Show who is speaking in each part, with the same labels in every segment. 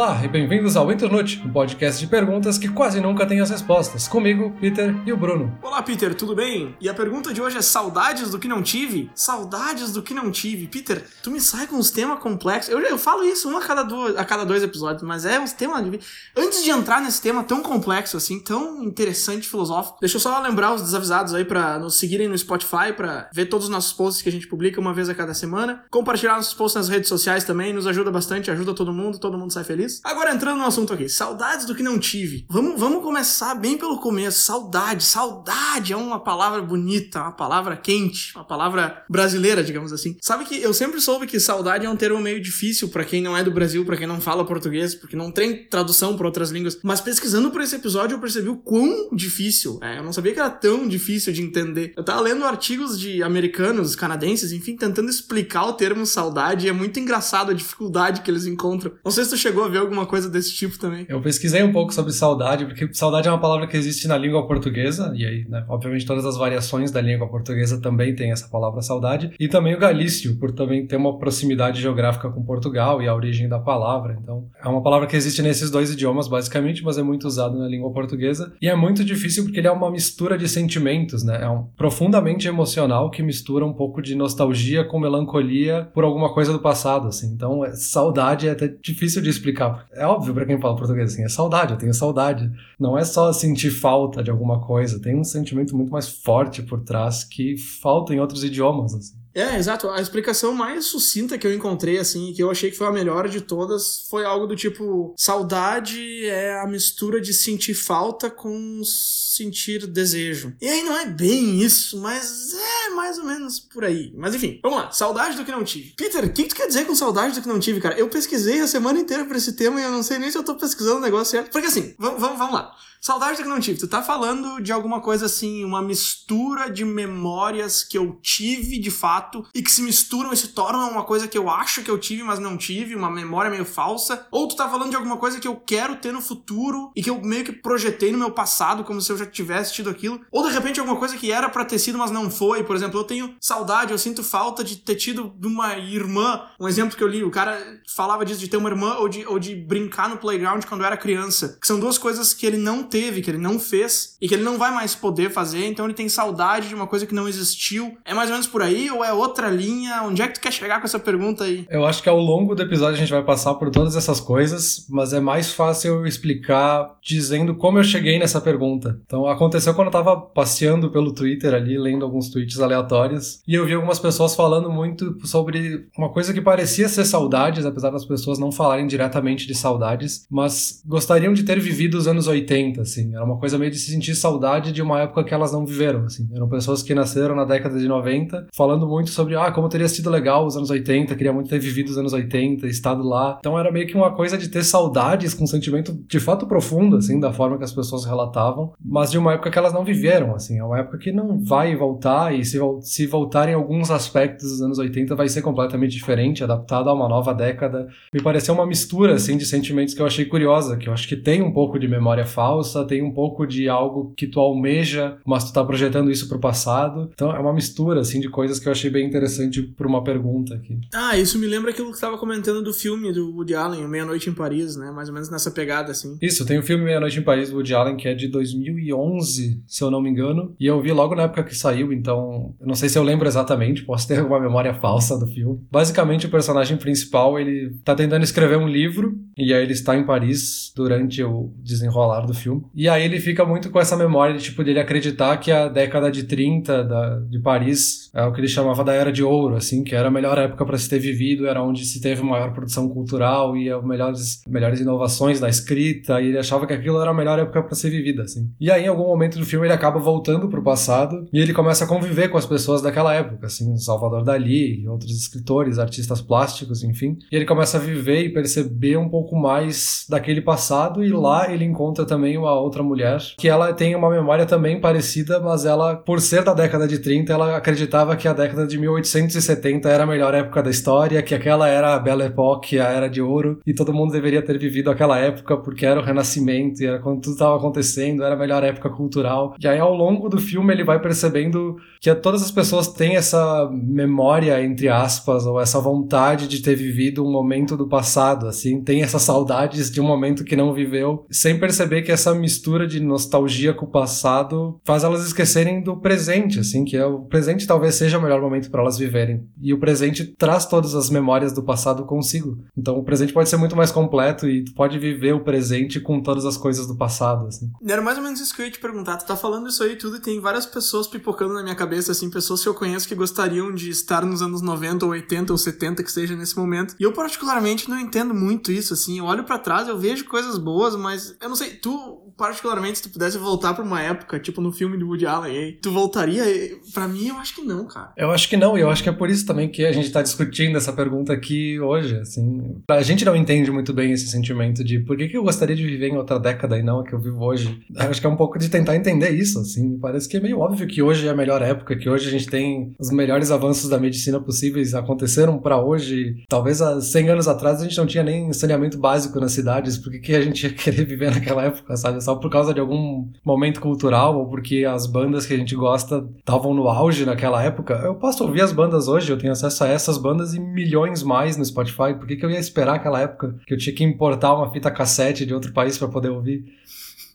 Speaker 1: Olá e bem-vindos ao Internote, um podcast de perguntas que quase nunca tem as respostas. Comigo, Peter e o Bruno.
Speaker 2: Olá, Peter, tudo bem? E a pergunta de hoje é saudades do que não tive? Saudades do que não tive. Peter, tu me sai com uns temas complexos. Eu, eu falo isso um a cada, duas, a cada dois episódios, mas é uns temas de... Antes de entrar nesse tema tão complexo assim, tão interessante, filosófico, deixa eu só lembrar os desavisados aí para nos seguirem no Spotify, para ver todos os nossos posts que a gente publica uma vez a cada semana. Compartilhar nossos posts nas redes sociais também, nos ajuda bastante, ajuda todo mundo, todo mundo sai feliz Agora entrando no assunto aqui, saudades do que não tive. Vamos, vamos começar bem pelo começo. Saudade, saudade é uma palavra bonita, uma palavra quente, uma palavra brasileira, digamos assim. Sabe que eu sempre soube que saudade é um termo meio difícil para quem não é do Brasil, para quem não fala português, porque não tem tradução para outras línguas. Mas pesquisando por esse episódio eu percebi o quão difícil. É, eu não sabia que era tão difícil de entender. Eu tava lendo artigos de americanos, canadenses, enfim, tentando explicar o termo saudade e é muito engraçado a dificuldade que eles encontram. Não sei se tu chegou a ver alguma coisa desse tipo também.
Speaker 1: Eu pesquisei um pouco sobre saudade, porque saudade é uma palavra que existe na língua portuguesa, e aí, né, obviamente, todas as variações da língua portuguesa também tem essa palavra saudade, e também o galício, por também ter uma proximidade geográfica com Portugal e a origem da palavra. Então, é uma palavra que existe nesses dois idiomas, basicamente, mas é muito usado na língua portuguesa, e é muito difícil porque ele é uma mistura de sentimentos, né? É um profundamente emocional que mistura um pouco de nostalgia com melancolia por alguma coisa do passado, assim. Então, é, saudade é até difícil de explicar É óbvio para quem fala português assim, é saudade, eu tenho saudade. Não é só sentir falta de alguma coisa, tem um sentimento muito mais forte por trás que falta em outros idiomas. Assim.
Speaker 2: É, exato. A explicação mais sucinta que eu encontrei, assim, que eu achei que foi a melhor de todas, foi algo do tipo: saudade é a mistura de sentir falta com sentir desejo. E aí não é bem isso, mas é mais ou menos por aí. Mas enfim, vamos lá. Saudade do que não tive. Peter, o que, que tu quer dizer com saudade do que não tive, cara? Eu pesquisei a semana inteira por esse tema e eu não sei nem se eu tô pesquisando o negócio certo. Porque assim, vamos lá. Saudade que não tive. Tu tá falando de alguma coisa assim, uma mistura de memórias que eu tive de fato e que se misturam e se tornam uma coisa que eu acho que eu tive, mas não tive, uma memória meio falsa. Ou tu tá falando de alguma coisa que eu quero ter no futuro e que eu meio que projetei no meu passado como se eu já tivesse tido aquilo. Ou de repente alguma coisa que era para ter sido, mas não foi. Por exemplo, eu tenho saudade, eu sinto falta de ter tido de uma irmã. Um exemplo que eu li, o cara falava disso de ter uma irmã ou de, ou de brincar no playground quando eu era criança. Que são duas coisas que ele não teve, que ele não fez e que ele não vai mais poder fazer, então ele tem saudade de uma coisa que não existiu. É mais ou menos por aí ou é outra linha? Onde é que tu quer chegar com essa pergunta aí?
Speaker 1: Eu acho que ao longo do episódio a gente vai passar por todas essas coisas, mas é mais fácil eu explicar dizendo como eu cheguei nessa pergunta. Então aconteceu quando eu tava passeando pelo Twitter ali, lendo alguns tweets aleatórios, e eu vi algumas pessoas falando muito sobre uma coisa que parecia ser saudades, apesar das pessoas não falarem diretamente de saudades, mas gostariam de ter vivido os anos 80 assim. Era uma coisa meio de se sentir saudade de uma época que elas não viveram, assim. Eram pessoas que nasceram na década de 90, falando muito sobre, ah, como teria sido legal os anos 80, queria muito ter vivido os anos 80, estado lá. Então era meio que uma coisa de ter saudades com um sentimento de fato profundo, assim, da forma que as pessoas relatavam, mas de uma época que elas não viveram, assim. É uma época que não vai voltar e se, se voltar em alguns aspectos dos anos 80 vai ser completamente diferente, adaptado a uma nova década. Me pareceu uma mistura, assim, de sentimentos que eu achei curiosa, que eu acho que tem um pouco de memória falsa, tem um pouco de algo que tu almeja, mas tu tá projetando isso pro passado. Então é uma mistura, assim, de coisas que eu achei bem interessante por uma pergunta aqui.
Speaker 2: Ah, isso me lembra aquilo que tu tava comentando do filme do Woody Allen, Meia-Noite em Paris, né? Mais ou menos nessa pegada, assim.
Speaker 1: Isso, tem o filme Meia-Noite em Paris do Woody Allen, que é de 2011, se eu não me engano. E eu vi logo na época que saiu, então eu não sei se eu lembro exatamente, posso ter alguma memória falsa do filme. Basicamente, o personagem principal, ele tá tentando escrever um livro, e aí ele está em Paris durante o desenrolar do filme. E aí ele fica muito com essa memória de, tipo, dele acreditar que a década de 30 da, de Paris é o que ele chamava da Era de Ouro, assim, que era a melhor época para se ter vivido, era onde se teve maior produção cultural e as melhores, melhores inovações na escrita, e ele achava que aquilo era a melhor época para ser vivida, assim. E aí, em algum momento do filme, ele acaba voltando pro passado e ele começa a conviver com as pessoas daquela época, assim, Salvador Dali, outros escritores, artistas plásticos, enfim. E ele começa a viver e perceber um pouco mais daquele passado, e lá ele encontra também uma outra mulher, que ela tem uma memória também parecida, mas ela, por ser da década de 30, ela acreditava que a década de 1870 era a melhor época da história, que aquela era a Belle Époque, a Era de Ouro, e todo mundo deveria ter vivido aquela época porque era o Renascimento, e era quando tudo estava acontecendo, era a melhor época cultural. E aí, ao longo do filme, ele vai percebendo que todas as pessoas têm essa memória, entre aspas, ou essa vontade de ter vivido um momento do passado, assim, tem essas saudades de um momento que não viveu, sem perceber que essa mistura de nostalgia com o passado faz elas esquecerem do presente, assim, que é o presente talvez seja o melhor momento para elas viverem. E o presente traz todas as memórias do passado consigo. Então o presente pode ser muito mais completo e tu pode viver o presente com todas as coisas do passado, assim.
Speaker 2: Era mais ou menos isso que eu ia te perguntar. Tu tá falando isso aí tudo e tem várias pessoas pipocando na minha cabeça, assim, pessoas que eu conheço que gostariam de estar nos anos 90 ou 80 ou 70 que seja nesse momento. E eu particularmente não entendo muito isso, assim. Eu olho para trás, eu vejo coisas boas, mas eu não sei, tu particularmente se tu pudesse voltar para uma época, tipo no filme do Woody Allen, tu voltaria? Para mim eu acho que não, cara.
Speaker 1: Eu acho que não, e eu acho que é por isso também que a gente tá discutindo essa pergunta aqui hoje, assim. A gente não entende muito bem esse sentimento de por que, que eu gostaria de viver em outra década e não a que eu vivo hoje. Eu acho que é um pouco de tentar entender isso, assim. Parece que é meio óbvio que hoje é a melhor época, que hoje a gente tem os melhores avanços da medicina possíveis aconteceram para hoje. Talvez há 100 anos atrás a gente não tinha nem saneamento básico nas cidades, por que, que a gente ia querer viver naquela época, sabe? Só por causa de algum momento cultural ou porque as bandas que a gente gosta estavam no auge naquela época. Eu posso ouvir as bandas hoje, eu tenho acesso a essas bandas e milhões mais no Spotify. Por que, que eu ia esperar aquela época que eu tinha que importar uma fita cassete de outro país para poder ouvir?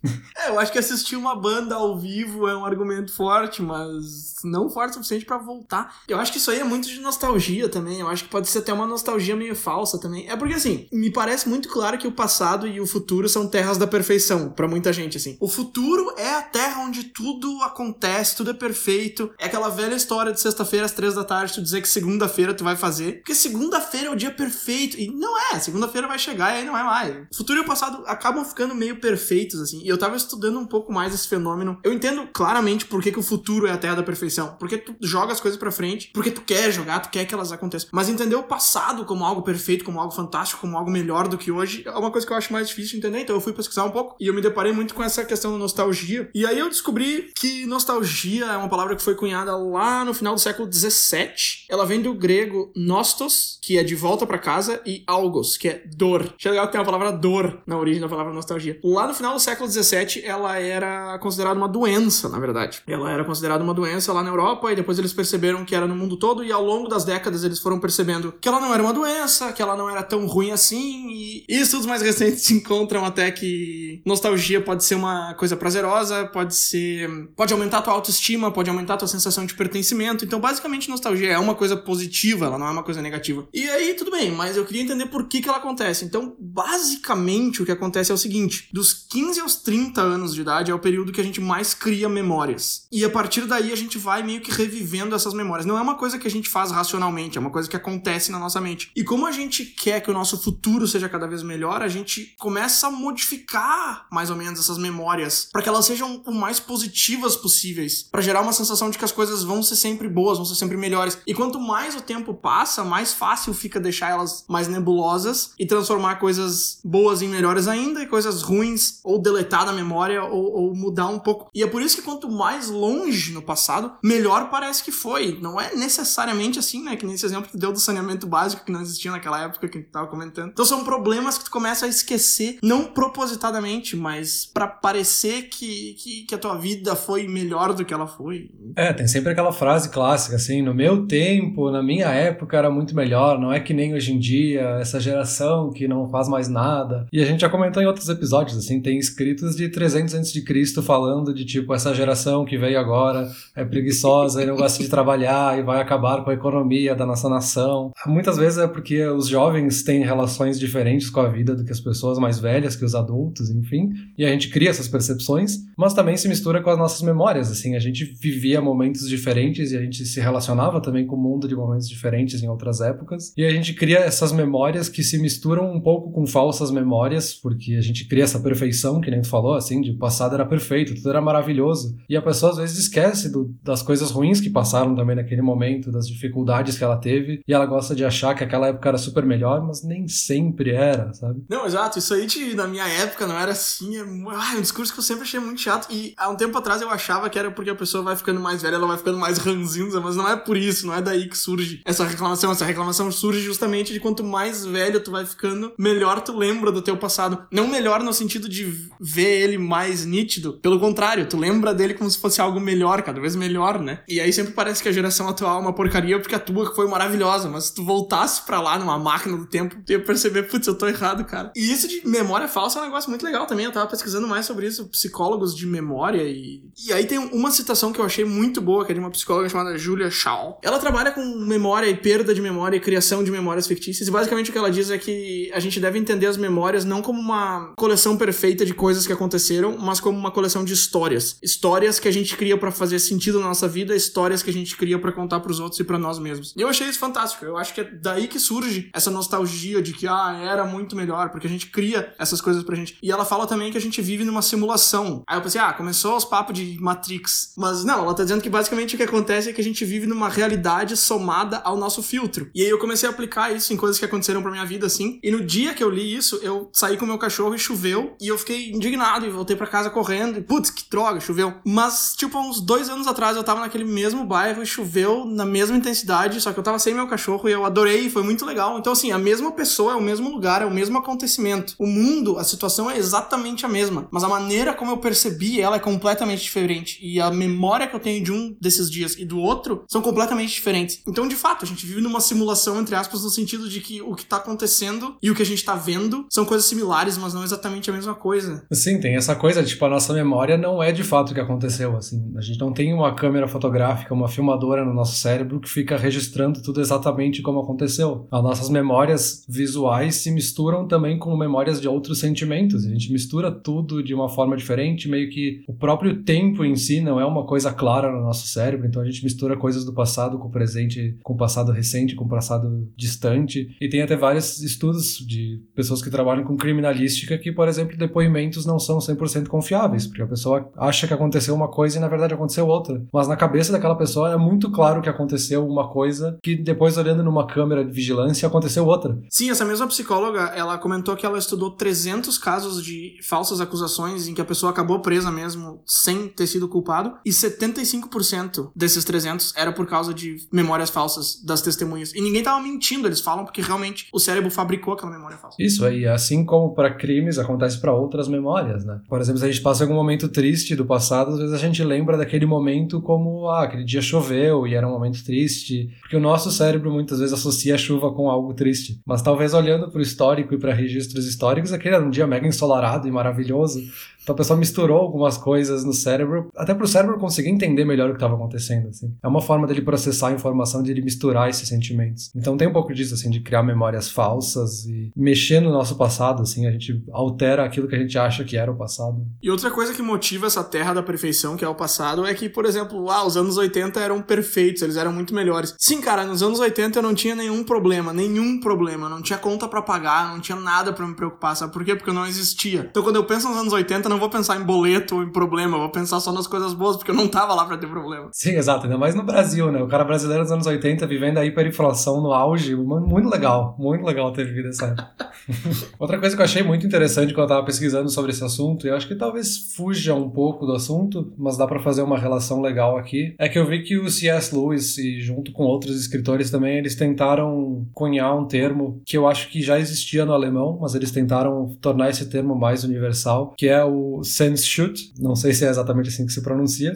Speaker 2: É, eu acho que assistir uma banda ao vivo é um argumento forte, mas não forte o suficiente para voltar. Eu acho que isso aí é muito de nostalgia também. Eu acho que pode ser até uma nostalgia meio falsa também. É porque assim, me parece muito claro que o passado e o futuro são terras da perfeição para muita gente assim. O futuro é a terra onde tudo acontece, tudo é perfeito. É aquela velha história de sexta-feira às três da tarde tu dizer que segunda-feira tu vai fazer, porque segunda-feira é o dia perfeito e não é. Segunda-feira vai chegar e aí não é mais. O futuro e o passado acabam ficando meio perfeitos assim. E eu tava estudando um pouco mais esse fenômeno. Eu entendo claramente por que, que o futuro é a terra da perfeição. Porque tu joga as coisas pra frente, porque tu quer jogar, tu quer que elas aconteçam. Mas entender o passado como algo perfeito, como algo fantástico, como algo melhor do que hoje, é uma coisa que eu acho mais difícil de entender. Então eu fui pesquisar um pouco e eu me deparei muito com essa questão da nostalgia. E aí eu descobri que nostalgia é uma palavra que foi cunhada lá no final do século XVII. Ela vem do grego nostos, que é de volta para casa, e algos, que é dor. Achei legal que tem a palavra dor na origem da palavra nostalgia. Lá no final do século XVII, ela era considerada uma doença, na verdade. Ela era considerada uma doença lá na Europa e depois eles perceberam que era no mundo todo e ao longo das décadas eles foram percebendo que ela não era uma doença, que ela não era tão ruim assim e, e estudos mais recentes encontram até que nostalgia pode ser uma coisa prazerosa, pode ser... pode aumentar a tua autoestima, pode aumentar a tua sensação de pertencimento. Então, basicamente, nostalgia é uma coisa positiva, ela não é uma coisa negativa. E aí, tudo bem, mas eu queria entender por que que ela acontece. Então, basicamente, o que acontece é o seguinte, dos 15 aos 30 30 anos de idade é o período que a gente mais cria memórias. E a partir daí a gente vai meio que revivendo essas memórias. Não é uma coisa que a gente faz racionalmente, é uma coisa que acontece na nossa mente. E como a gente quer que o nosso futuro seja cada vez melhor, a gente começa a modificar mais ou menos essas memórias para que elas sejam o mais positivas possíveis, para gerar uma sensação de que as coisas vão ser sempre boas, vão ser sempre melhores. E quanto mais o tempo passa, mais fácil fica deixar elas mais nebulosas e transformar coisas boas em melhores ainda e coisas ruins ou deletar da memória ou, ou, mudar um pouco. E é por isso que quanto mais longe no passado, melhor parece que foi. Não é necessariamente assim, né? Que nesse exemplo que deu do saneamento básico que não existia naquela época que a gente tava comentando. Então são problemas que tu começa a esquecer, não propositadamente, mas para parecer que, que, que, a tua vida foi melhor do que ela foi.
Speaker 1: É, tem sempre aquela frase clássica assim: no meu tempo, na minha época era muito melhor, não é que nem hoje em dia, essa geração que não faz mais nada. E a gente já comentou em outros episódios, assim, tem escritos de 300 a.C. falando de tipo, essa geração que veio agora é preguiçosa e não gosta de trabalhar e vai acabar com a economia da nossa nação. Muitas vezes é porque os jovens têm relações diferentes com a vida do que as pessoas mais velhas, que os adultos, enfim, e a gente cria essas percepções, mas também se mistura com as nossas memórias, assim, a gente vivia momentos diferentes e a gente se relacionava também com o mundo de momentos diferentes em outras épocas, e a gente cria essas memórias que se misturam um pouco com falsas memórias, porque a gente cria essa perfeição, que nem tu falou, assim, de passado era perfeito, tudo era maravilhoso. E a pessoa às vezes esquece do, das coisas ruins que passaram também naquele momento, das dificuldades que ela teve, e ela gosta de achar que aquela época era super melhor, mas nem sempre era, sabe?
Speaker 2: Não, exato. Isso aí de, na minha época não era assim. É, ah, é um discurso que eu sempre achei muito chato. E há um tempo atrás eu achava que era porque a pessoa vai ficando mais velha, ela vai ficando mais ranzinza, mas não é por isso, não é daí que surge essa reclamação. Essa reclamação surge justamente de quanto mais velho tu vai ficando, melhor tu lembra do teu passado. Não melhor no sentido de ver ele mais nítido, pelo contrário, tu lembra dele como se fosse algo melhor, cada vez melhor, né? E aí sempre parece que a geração atual é uma porcaria porque a tua foi maravilhosa, mas se tu voltasse para lá numa máquina do tempo, tu ia perceber, putz, eu tô errado, cara. E isso de memória falsa é um negócio muito legal também. Eu tava pesquisando mais sobre isso, psicólogos de memória e. E aí tem uma citação que eu achei muito boa, que é de uma psicóloga chamada Julia Shaw. Ela trabalha com memória e perda de memória e criação de memórias fictícias. E basicamente o que ela diz é que a gente deve entender as memórias não como uma coleção perfeita de coisas que aconteceram, mas como uma coleção de histórias. Histórias que a gente cria para fazer sentido na nossa vida, histórias que a gente cria para contar para os outros e para nós mesmos. E eu achei isso fantástico. Eu acho que é daí que surge essa nostalgia de que ah, era muito melhor, porque a gente cria essas coisas pra gente. E ela fala também que a gente vive numa simulação. Aí eu pensei, ah, começou os papos de Matrix. Mas não, ela tá dizendo que basicamente o que acontece é que a gente vive numa realidade somada ao nosso filtro. E aí eu comecei a aplicar isso em coisas que aconteceram pra minha vida, assim. E no dia que eu li isso, eu saí com meu cachorro e choveu. E eu fiquei indignado e voltei para casa correndo. E, putz, que droga, choveu. Mas, tipo, uns dois anos atrás eu tava naquele mesmo bairro e choveu na mesma intensidade, só que eu tava sem meu cachorro e eu adorei, foi muito legal. Então, assim, a mesma pessoa é o mesmo lugar, é o mesmo acontecimento. O mundo, a situação é exatamente a mesma, mas a maneira como eu percebi ela é completamente diferente. E a memória que eu tenho de um desses dias e do outro são completamente diferentes. Então, de fato, a gente vive numa simulação, entre aspas, no sentido de que o que tá acontecendo e o que a gente tá vendo são coisas similares, mas não exatamente a mesma coisa.
Speaker 1: Sim, tem essa coisa, tipo, a nossa memória não é de fato o que aconteceu, assim. A gente não tem uma câmera fotográfica, uma filmadora no nosso cérebro que fica registrando tudo exatamente como aconteceu. As nossas memórias visuais se misturam também com memórias de outros sentimentos. A gente mistura tudo de uma forma diferente, meio que o próprio tempo em si não é uma coisa clara no nosso cérebro, então a gente mistura coisas do passado com o presente, com o passado recente, com o passado distante. E tem até vários estudos de pessoas que trabalham com criminalística que, por exemplo, depoimentos não são 100% confiáveis, porque a pessoa acha que aconteceu uma coisa e na verdade aconteceu outra. Mas na cabeça daquela pessoa é muito claro que aconteceu uma coisa que depois olhando numa câmera de vigilância aconteceu outra.
Speaker 2: Sim, essa mesma psicóloga, ela comentou que ela estudou 300 casos de falsas acusações em que a pessoa acabou presa mesmo sem ter sido culpado e 75% desses 300 era por causa de memórias falsas das testemunhas. E ninguém tava mentindo, eles falam porque realmente o cérebro fabricou aquela memória falsa.
Speaker 1: Isso aí, assim como para crimes acontece para outras memórias, né? Por exemplo, se a gente passa algum momento triste do passado, às vezes a gente lembra daquele momento como, ah, aquele dia choveu e era um momento triste, porque o nosso cérebro muitas vezes associa a chuva com algo triste. Mas talvez olhando para o histórico e para registros históricos, aquele era um dia mega ensolarado e maravilhoso. Então a pessoa misturou algumas coisas no cérebro, até para o cérebro conseguir entender melhor o que estava acontecendo. Assim. É uma forma dele processar a informação, de ele misturar esses sentimentos. Então tem um pouco disso, assim, de criar memórias falsas e mexer no nosso passado, assim, a gente altera aquilo que a gente acha que era o passado.
Speaker 2: E outra coisa que motiva essa terra da perfeição, que é o passado, é que, por exemplo, ah, os anos 80 eram perfeitos, eles eram muito melhores. Sim, cara, nos anos 80 eu não tinha nenhum problema, nenhum problema, não tinha conta para pagar, não tinha nada para me preocupar, sabe por quê? Porque eu não existia. Então quando eu penso nos anos 80, não vou pensar em boleto ou em problema, eu vou pensar só nas coisas boas, porque eu não tava lá pra ter problema.
Speaker 1: Sim, exato, ainda mais no Brasil, né? O cara brasileiro dos anos 80 vivendo a hiperinflação no auge, muito legal, muito legal ter vivido essa época. Outra coisa que eu achei muito interessante quando eu tava pesquisando sobre esse assunto, e acho que talvez fuja um pouco do assunto, mas dá para fazer uma relação legal aqui, é que eu vi que o C.S. Lewis, e junto com outros escritores também, eles tentaram cunhar um termo que eu acho que já existia no alemão, mas eles tentaram tornar esse termo mais universal, que é o Sensshoot, não sei se é exatamente assim que se pronuncia,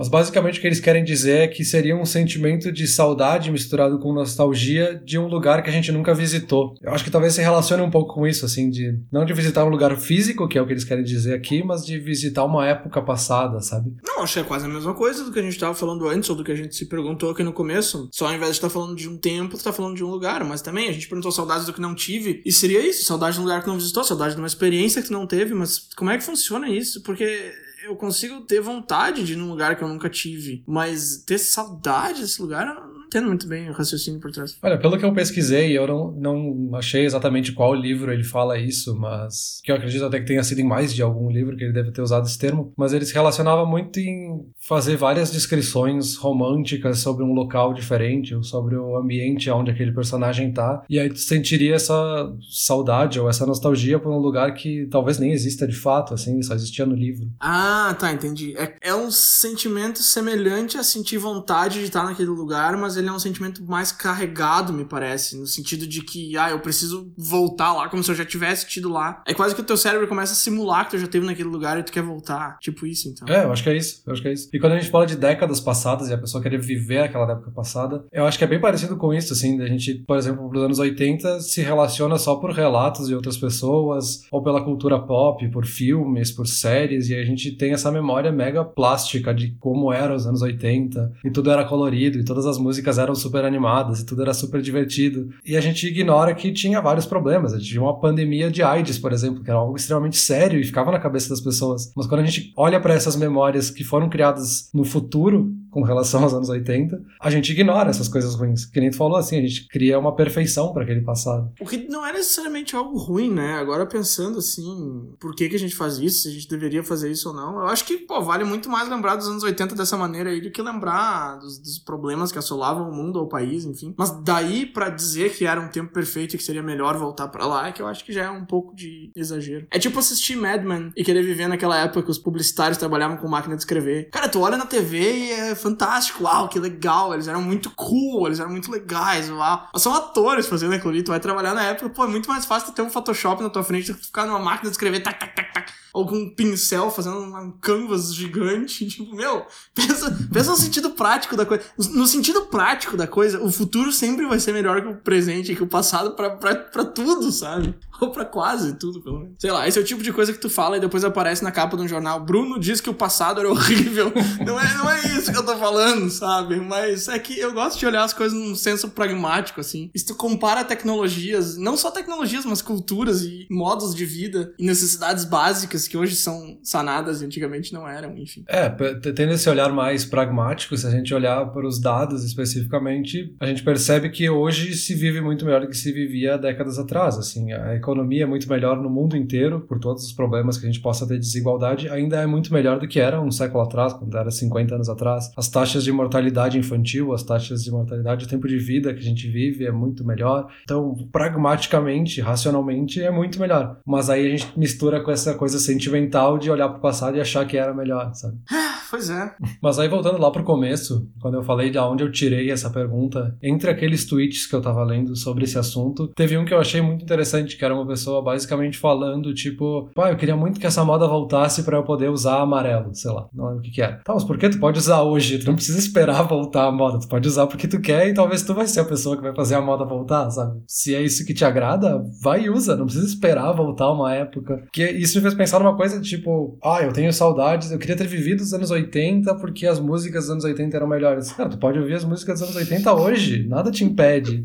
Speaker 1: mas basicamente o que eles querem dizer é que seria um sentimento de saudade misturado com nostalgia de um lugar que a gente nunca visitou. Eu acho que talvez se relacione um pouco com isso, assim, de não de visitar um lugar físico, que é o que eles querem dizer aqui, mas de visitar uma época passada, sabe?
Speaker 2: Não, acho que é quase a mesma coisa do que a gente estava falando antes, ou do que a gente se perguntou aqui no começo. Só ao invés de estar tá falando de um tempo, tu tá falando de um lugar. Mas também a gente perguntou saudades do que não tive. E seria isso, saudade de um lugar que não visitou, saudade de uma experiência que tu não teve. Mas como é que funciona isso? Porque eu consigo ter vontade de ir num lugar que eu nunca tive, mas ter saudade desse lugar, entendo muito bem o raciocínio por trás.
Speaker 1: Olha, pelo que eu pesquisei, eu não, não achei exatamente qual livro ele fala isso, mas que eu acredito até que tenha sido em mais de algum livro que ele deve ter usado esse termo, mas ele se relacionava muito em fazer várias descrições românticas sobre um local diferente, ou sobre o ambiente onde aquele personagem tá, e aí tu sentiria essa saudade ou essa nostalgia por um lugar que talvez nem exista de fato, assim, só existia no livro.
Speaker 2: Ah, tá, entendi. É, é um sentimento semelhante a sentir vontade de estar naquele lugar, mas ele é um sentimento mais carregado, me parece, no sentido de que, ah, eu preciso voltar lá como se eu já tivesse tido lá. É quase que o teu cérebro começa a simular que tu já esteve naquele lugar e tu quer voltar. Tipo isso, então.
Speaker 1: É, eu acho que é isso, eu acho que é isso. E quando a gente fala de décadas passadas e a pessoa querer viver aquela época passada, eu acho que é bem parecido com isso, assim, a gente, por exemplo, nos anos 80 se relaciona só por relatos de outras pessoas, ou pela cultura pop, por filmes, por séries, e a gente tem essa memória mega plástica de como era os anos 80, e tudo era colorido, e todas as músicas eram super animadas, e tudo era super divertido. E a gente ignora que tinha vários problemas. A gente tinha uma pandemia de AIDS, por exemplo, que era algo extremamente sério e ficava na cabeça das pessoas. Mas quando a gente olha para essas memórias que foram criadas no futuro, com relação aos anos 80, a gente ignora essas coisas ruins. Que nem tu falou assim, a gente cria uma perfeição para aquele passado.
Speaker 2: O que não é necessariamente algo ruim, né? Agora pensando assim, por que, que a gente faz isso, se a gente deveria fazer isso ou não, eu acho que, pô, vale muito mais lembrar dos anos 80 dessa maneira aí do que lembrar dos, dos problemas que assolavam o mundo ou o país, enfim. Mas daí para dizer que era um tempo perfeito e que seria melhor voltar para lá, é que eu acho que já é um pouco de exagero. É tipo assistir Mad Men e querer viver naquela época que os publicitários trabalhavam com máquina de escrever. Cara, tu olha na TV e é fantástico, uau, que legal, eles eram muito cool, eles eram muito legais, uau. Mas são atores fazendo aquilo ali, tu vai trabalhar na época, pô, é muito mais fácil ter um Photoshop na tua frente do que ficar numa máquina de escrever, tac, tac, tac, tac ou com um pincel fazendo um canvas gigante. Tipo, meu, pensa, pensa no sentido prático da coisa. No sentido prático da coisa, o futuro sempre vai ser melhor que o presente, que o passado pra, pra, pra tudo, sabe? Ou pra quase tudo, pelo menos. Sei lá, esse é o tipo de coisa que tu fala e depois aparece na capa de um jornal. Bruno diz que o passado era horrível. não, é, não é isso que eu tô falando, sabe? Mas é que eu gosto de olhar as coisas num senso pragmático, assim. E se tu compara tecnologias, não só tecnologias, mas culturas e modos de vida e necessidades básicas que hoje são sanadas e antigamente não eram, enfim.
Speaker 1: É, tendo esse olhar mais pragmático, se a gente olhar para os dados especificamente, a gente percebe que hoje se vive muito melhor do que se vivia décadas atrás, assim, a economia é muito melhor no mundo inteiro, por todos os problemas que a gente possa ter de desigualdade, ainda é muito melhor do que era um século atrás, quando era 50 anos atrás. As taxas de mortalidade infantil, as taxas de mortalidade, o tempo de vida que a gente vive é muito melhor. Então, pragmaticamente, racionalmente, é muito melhor. Mas aí a gente mistura com essa coisa sentimental de olhar para o passado e achar que era melhor, sabe?
Speaker 2: Pois é.
Speaker 1: Mas aí voltando lá pro começo, quando eu falei de onde eu tirei essa pergunta, entre aqueles tweets que eu tava lendo sobre esse assunto, teve um que eu achei muito interessante, que era uma pessoa basicamente falando, tipo, pai, eu queria muito que essa moda voltasse para eu poder usar amarelo, sei lá, não lembro o que que era. Tá, mas por que tu pode usar hoje? Tu não precisa esperar voltar a moda, tu pode usar porque tu quer e talvez tu vai ser a pessoa que vai fazer a moda voltar, sabe? Se é isso que te agrada, vai e usa, não precisa esperar voltar uma época. Que isso me fez pensar numa coisa tipo, ah, eu tenho saudades, eu queria ter vivido os anos 80 80 porque as músicas dos anos 80 eram melhores. Cara, tu pode ouvir as músicas dos anos 80 hoje, nada te impede.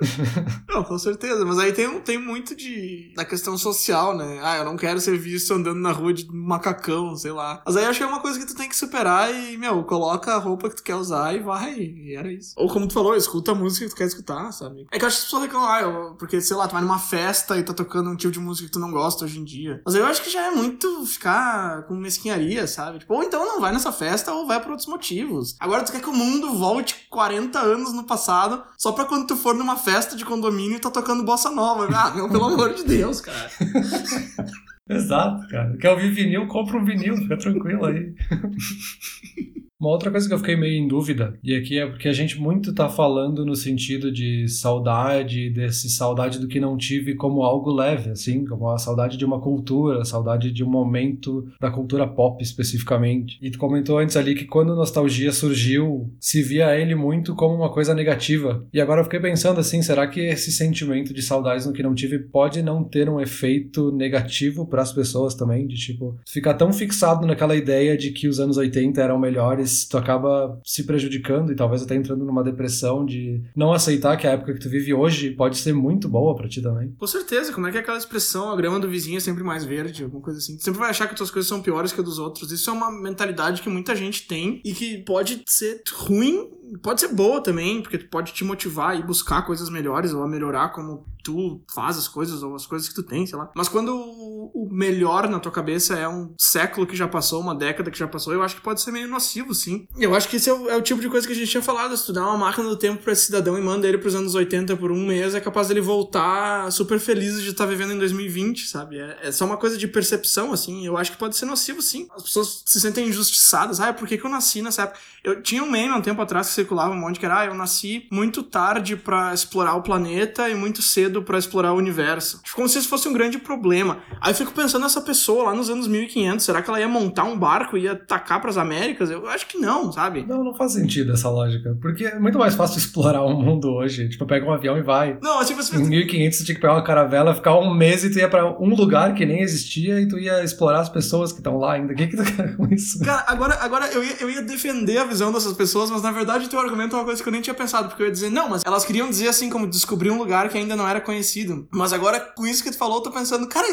Speaker 2: não, com certeza, mas aí tem, tem muito de da questão social, né? Ah, eu não quero ser visto andando na rua de macacão, sei lá. Mas aí acho que é uma coisa que tu tem que superar e, meu, coloca a roupa que tu quer usar e vai. E era isso. Ou como tu falou, escuta a música que tu quer escutar, sabe? É que eu acho que as pessoas reclamam, ah, porque, sei lá, tu vai numa festa e tá tocando um tipo de música que tu não gosta hoje em dia. Mas aí eu acho que já é muito ficar com mesquinharia, sabe? Tipo, ou então não vai nessa festa ou vai por outros motivos. Agora tu quer que o mundo volte 40 anos no passado só pra quando tu for numa festa de condomínio e tá tocando bossa nova. Ah, meu, pelo amor de Deus, cara.
Speaker 1: Exato, cara. Quer ouvir vinil? Compra um vinil, fica tranquilo aí. Uma outra coisa que eu fiquei meio em dúvida, e aqui é porque a gente muito tá falando no sentido de saudade, desse saudade do que não tive como algo leve, assim, como a saudade de uma cultura, a saudade de um momento da cultura pop especificamente. E tu comentou antes ali que quando nostalgia surgiu, se via ele muito como uma coisa negativa. E agora eu fiquei pensando assim, será que esse sentimento de saudades no que não tive pode não ter um efeito negativo para as pessoas também, de tipo, ficar tão fixado naquela ideia de que os anos 80 eram melhores tu acaba se prejudicando e talvez até entrando numa depressão de não aceitar que a época que tu vive hoje pode ser muito boa para ti também.
Speaker 2: Com certeza, como é que é aquela expressão, a grama do vizinho é sempre mais verde, alguma coisa assim. Tu sempre vai achar que as tuas coisas são piores que a dos outros. Isso é uma mentalidade que muita gente tem e que pode ser ruim pode ser boa também, porque tu pode te motivar ir buscar coisas melhores ou a melhorar como tu faz as coisas ou as coisas que tu tem, sei lá. Mas quando o melhor na tua cabeça é um século que já passou, uma década que já passou, eu acho que pode ser meio nocivo, sim. Eu acho que esse é o, é o tipo de coisa que a gente tinha falado. Se tu dá uma máquina do tempo pra esse cidadão e manda ele pros anos 80 por um mês, é capaz dele voltar super feliz de estar tá vivendo em 2020, sabe? É, é, só uma coisa de percepção, assim. Eu acho que pode ser nocivo, sim. As pessoas se sentem injustiçadas. Ah, por que, que eu nasci nessa época? Eu tinha um meme há um tempo atrás que circulava um monte que era, ah, eu nasci muito tarde para explorar o planeta e muito cedo para explorar o universo. Tipo, como se isso fosse um grande problema. Aí eu fico pensando nessa pessoa lá nos anos 1500, será que ela ia montar um barco e ia tacar para as Américas? Eu acho que não, sabe?
Speaker 1: Não, não faz sentido essa lógica, porque é muito mais fácil explorar o mundo hoje. Tipo, pega um avião e vai.
Speaker 2: Não, assim, você...
Speaker 1: Em 1500 você tinha que pegar uma caravela, ficar um mês e tu ia para um lugar que nem existia e tu ia explorar as pessoas que estão lá ainda. O que que tu quer com isso?
Speaker 2: Cara, agora, agora eu, ia, eu ia defender a visão dessas pessoas, mas na verdade teu argumento é uma coisa que eu nem tinha pensado, porque eu ia dizer, não, mas elas queriam dizer assim, como descobrir um lugar que ainda não era conhecido. Mas agora, com isso que tu falou, eu tô pensando, cara,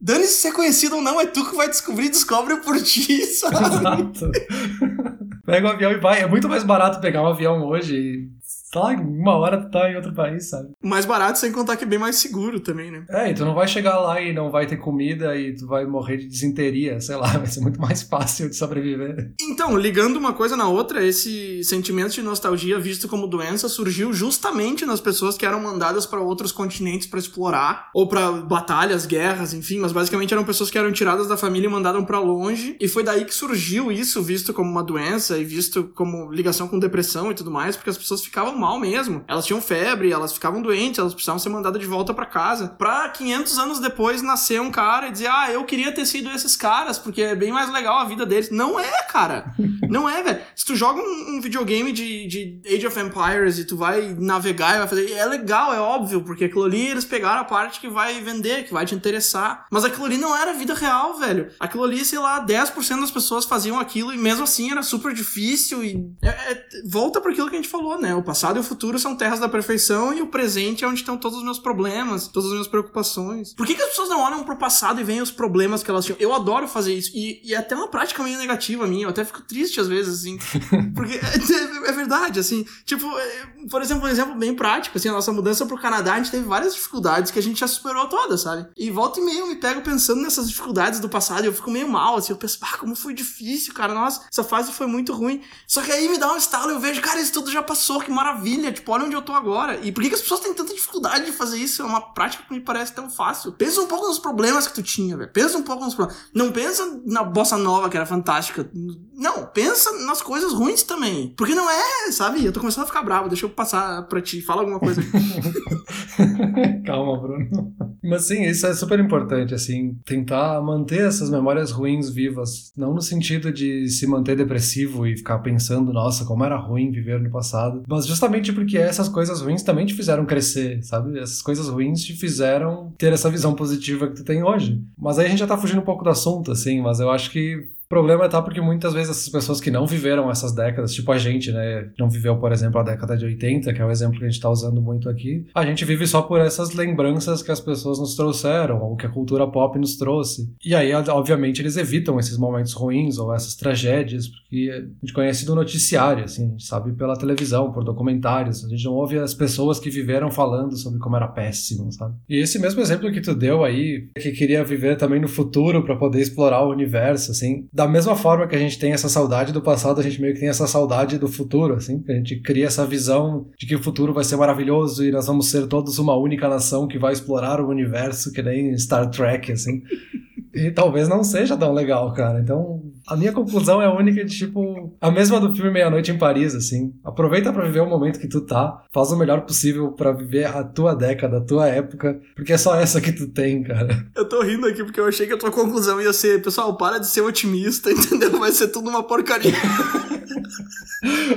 Speaker 2: dane-se ser conhecido ou não, é tu que vai descobrir, descobre por ti, sabe?
Speaker 1: Exato. Pega o um avião e vai. É muito mais barato pegar um avião hoje tá lá, uma hora tu tá em outro país, sabe?
Speaker 2: Mais barato, sem contar que é bem mais seguro também, né?
Speaker 1: É, e tu não vai chegar lá e não vai ter comida e tu vai morrer de desinteria, sei lá, vai ser muito mais fácil de sobreviver.
Speaker 2: Então, ligando uma coisa na outra, esse sentimento de nostalgia visto como doença surgiu justamente nas pessoas que eram mandadas para outros continentes para explorar, ou para batalhas, guerras, enfim, mas basicamente eram pessoas que eram tiradas da família e mandadas para longe, e foi daí que surgiu isso visto como uma doença e visto como ligação com depressão e tudo mais, porque as pessoas ficavam mal mesmo. Elas tinham febre, elas ficavam doentes, elas precisavam ser mandadas de volta para casa. Pra 500 anos depois nascer um cara e dizer: Ah, eu queria ter sido esses caras, porque é bem mais legal a vida deles. Não é, cara. Não é, velho. Se tu joga um, um, videogame de, de Age of Empires e tu vai navegar e vai fazer. É legal, é óbvio, porque aquilo ali eles pegaram a parte que vai vender, que vai te interessar. Mas aquilo ali não era vida real, velho. Aquilo ali, sei lá, 10% das pessoas faziam aquilo e mesmo assim era super difícil. E é, é, volta para aquilo que a gente falou, né? O passado passado e o futuro são terras da perfeição e o presente é onde estão todos os meus problemas, todas as minhas preocupações. Por que, que as pessoas não olham pro passado e veem os problemas que elas tinham? Eu adoro fazer isso e, e é até uma prática meio negativa minha, eu até fico triste às vezes, assim, porque é, é, verdade, assim, tipo, é, por exemplo, um exemplo bem prático, assim, a nossa mudança pro Canadá, a gente teve várias dificuldades que a gente já superou todas, sabe? E volta e meio eu me pego pensando nessas dificuldades do passado e eu fico meio mal, assim, eu penso, ah, como foi difícil, cara, nossa, essa fase foi muito ruim. Só que aí me dá um estalo e eu vejo, cara, isso tudo já passou, que maravilha maravilha, tipo, olha onde eu tô agora. E por que, que as pessoas têm tanta dificuldade de fazer isso? É uma prática que me parece tão fácil. Pensa um pouco nos problemas que tu tinha, velho. Pensa um pouco nos problemas. Não pensa na bossa nova, que era fantástica. Não, pensa nas coisas ruins também. Porque não é, sabe? Eu tô começando a ficar bravo. Deixa eu passar pra ti. Fala alguma coisa.
Speaker 1: Calma, Bruno. Mas sim, isso é super importante, assim, tentar manter essas memórias ruins vivas. Não no sentido de se manter depressivo e ficar pensando, nossa, como era ruim viver no passado, mas justamente porque essas coisas ruins também te fizeram crescer, sabe? Essas coisas ruins te fizeram ter essa visão positiva que tu tem hoje. Mas aí a gente já tá fugindo um pouco do assunto, assim, mas eu acho que problema tá porque muitas vezes essas pessoas que não viveram essas décadas, tipo a gente, né, não viveu, por exemplo, a década de 80, que é o exemplo que a gente tá usando muito aqui, a gente vive só por essas lembranças que as pessoas nos trouxeram, ou que a cultura pop nos trouxe. E aí, obviamente, eles evitam esses momentos ruins ou essas tragédias, porque a gente conhece do noticiário, assim, a gente sabe pela televisão, por documentários, a gente não ouve as pessoas que viveram falando sobre como era péssimo, sabe? E esse mesmo exemplo que tu deu aí, que queria viver também no futuro para poder explorar o universo, assim, da mesma forma que a gente tem essa saudade do passado, a gente meio que tem essa saudade do futuro, assim, a gente cria essa visão de que o futuro vai ser maravilhoso e nós vamos ser todos uma única nação que vai explorar o universo, que nem Star Trek, assim. E talvez não seja tão legal, cara. Então, a minha conclusão é única de tipo, a mesma do filme Meia-Noite em Paris, assim. Aproveita para viver o momento que tu tá, faz o melhor possível para viver a tua década, a tua época, porque é só essa que tu tem, cara.
Speaker 2: Eu tô rindo aqui porque eu achei que a tua conclusão ia ser, pessoal, para de ser otimista, entendeu? Vai ser tudo uma porcaria.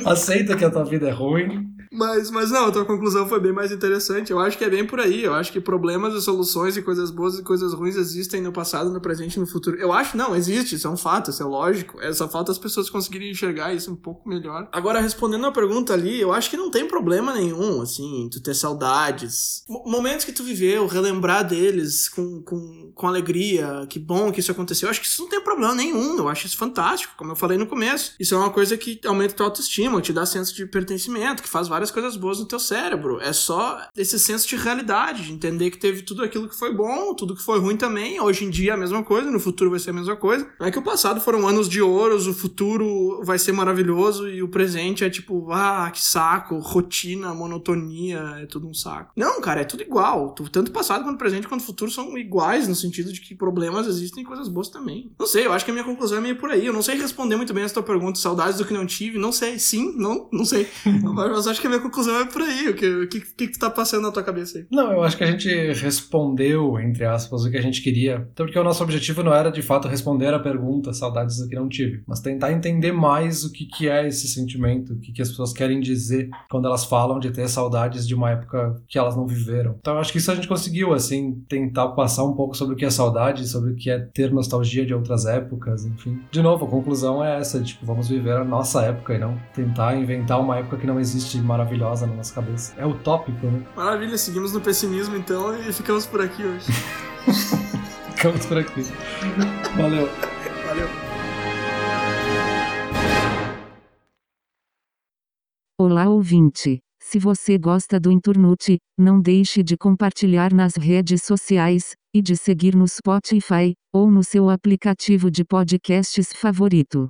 Speaker 1: Aceita que a tua vida é ruim,
Speaker 2: Mas, mas não, a tua conclusão foi bem mais interessante. Eu acho que é bem por aí. Eu acho que problemas e soluções e coisas boas e coisas ruins existem no passado, no presente e no futuro. Eu acho, não, existe, isso é um fato, isso é lógico. É, só falta as pessoas conseguirem enxergar isso um pouco melhor. Agora, respondendo a pergunta ali, eu acho que não tem problema nenhum, assim, tu ter saudades. Momentos que tu viveu, relembrar deles com, com, com alegria, que bom que isso aconteceu. Eu acho que isso não tem problema nenhum. Eu acho isso fantástico, como eu falei no começo. Isso é uma coisa que aumenta tua autoestima, te dá senso de pertencimento, que faz várias coisas boas no teu cérebro. É só esse senso de realidade, de entender que teve tudo aquilo que foi bom, tudo que foi ruim também. Hoje em dia é a mesma coisa, no futuro vai ser a mesma coisa. Não é que o passado foram anos de ouros, o futuro vai ser maravilhoso e o presente é tipo, ah, que saco, rotina, monotonia, é tudo um saco. Não, cara, é tudo igual. Tanto passado quanto presente quanto futuro são iguais no sentido de que problemas existem e coisas boas também. Não sei, eu acho que a minha conclusão é meio por aí. Eu não sei responder muito bem essa tua pergunta, saudades do que não tive. Não sei, sim, não, não sei. Mas acho que a minha conclusão é por aí. O que, o que, que, tá passando na tua cabeça aí?
Speaker 1: Não, eu acho que a gente respondeu, entre aspas, o que a gente queria. Então, porque o nosso objetivo não era de fato responder a pergunta saudades do que não tive, mas tentar entender mais o que, que é esse sentimento, o que, que as pessoas querem dizer quando elas falam de ter saudades de uma época que elas não viveram. Então, eu acho que isso a gente conseguiu, assim, tentar passar um pouco sobre o que é saudade, sobre o que é ter nostalgia de outras épocas, enfim. De novo, a conclusão é essa, tipo, vamos viver a nossa época e não tentar inventar uma época que não existe maravilhosa na nossa cabeça. É utópico, né?
Speaker 2: Maravilha, seguimos no pessimismo então e ficamos por aqui hoje.
Speaker 1: ficamos por aqui. Valeu.
Speaker 2: Valeu.
Speaker 3: Olá ouvinte. Se você gosta do Inturnute, não deixe de compartilhar nas redes sociais e de seguir no Spotify ou no seu aplicativo de podcasts favorito.